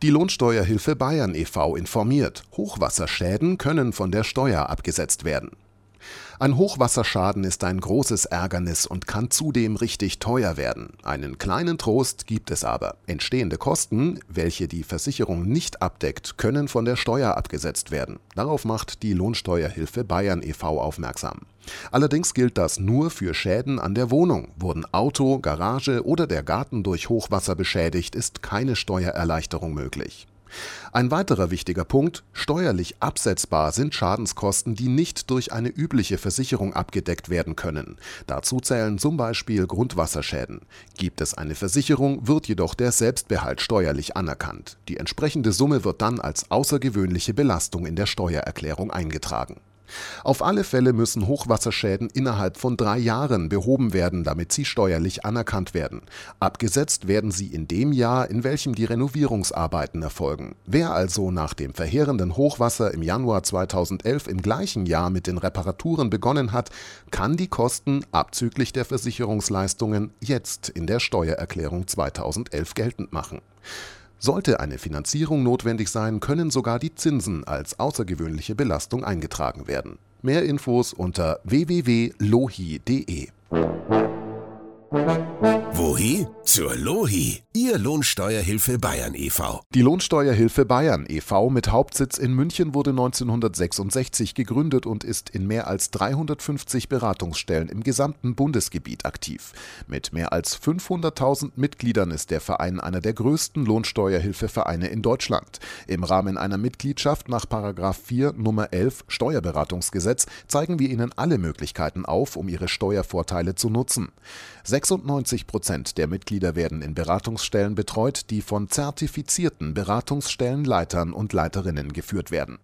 Die Lohnsteuerhilfe Bayern e.V. informiert, Hochwasserschäden können von der Steuer abgesetzt werden. Ein Hochwasserschaden ist ein großes Ärgernis und kann zudem richtig teuer werden. Einen kleinen Trost gibt es aber. Entstehende Kosten, welche die Versicherung nicht abdeckt, können von der Steuer abgesetzt werden. Darauf macht die Lohnsteuerhilfe Bayern e.V. aufmerksam. Allerdings gilt das nur für Schäden an der Wohnung. Wurden Auto, Garage oder der Garten durch Hochwasser beschädigt, ist keine Steuererleichterung möglich. Ein weiterer wichtiger Punkt, steuerlich absetzbar sind Schadenskosten, die nicht durch eine übliche Versicherung abgedeckt werden können. Dazu zählen zum Beispiel Grundwasserschäden. Gibt es eine Versicherung, wird jedoch der Selbstbehalt steuerlich anerkannt. Die entsprechende Summe wird dann als außergewöhnliche Belastung in der Steuererklärung eingetragen. Auf alle Fälle müssen Hochwasserschäden innerhalb von drei Jahren behoben werden, damit sie steuerlich anerkannt werden. Abgesetzt werden sie in dem Jahr, in welchem die Renovierungsarbeiten erfolgen. Wer also nach dem verheerenden Hochwasser im Januar 2011 im gleichen Jahr mit den Reparaturen begonnen hat, kann die Kosten abzüglich der Versicherungsleistungen jetzt in der Steuererklärung 2011 geltend machen. Sollte eine Finanzierung notwendig sein, können sogar die Zinsen als außergewöhnliche Belastung eingetragen werden. Mehr Infos unter www.lohi.de. Wohi? Zur Lohi, Ihr Lohnsteuerhilfe Bayern e.V. Die Lohnsteuerhilfe Bayern e.V. mit Hauptsitz in München wurde 1966 gegründet und ist in mehr als 350 Beratungsstellen im gesamten Bundesgebiet aktiv. Mit mehr als 500.000 Mitgliedern ist der Verein einer der größten Lohnsteuerhilfevereine in Deutschland. Im Rahmen einer Mitgliedschaft nach 4 Nummer 11 Steuerberatungsgesetz zeigen wir Ihnen alle Möglichkeiten auf, um Ihre Steuervorteile zu nutzen. 96 Prozent der Mitglieder werden in Beratungsstellen betreut, die von zertifizierten Beratungsstellenleitern und Leiterinnen geführt werden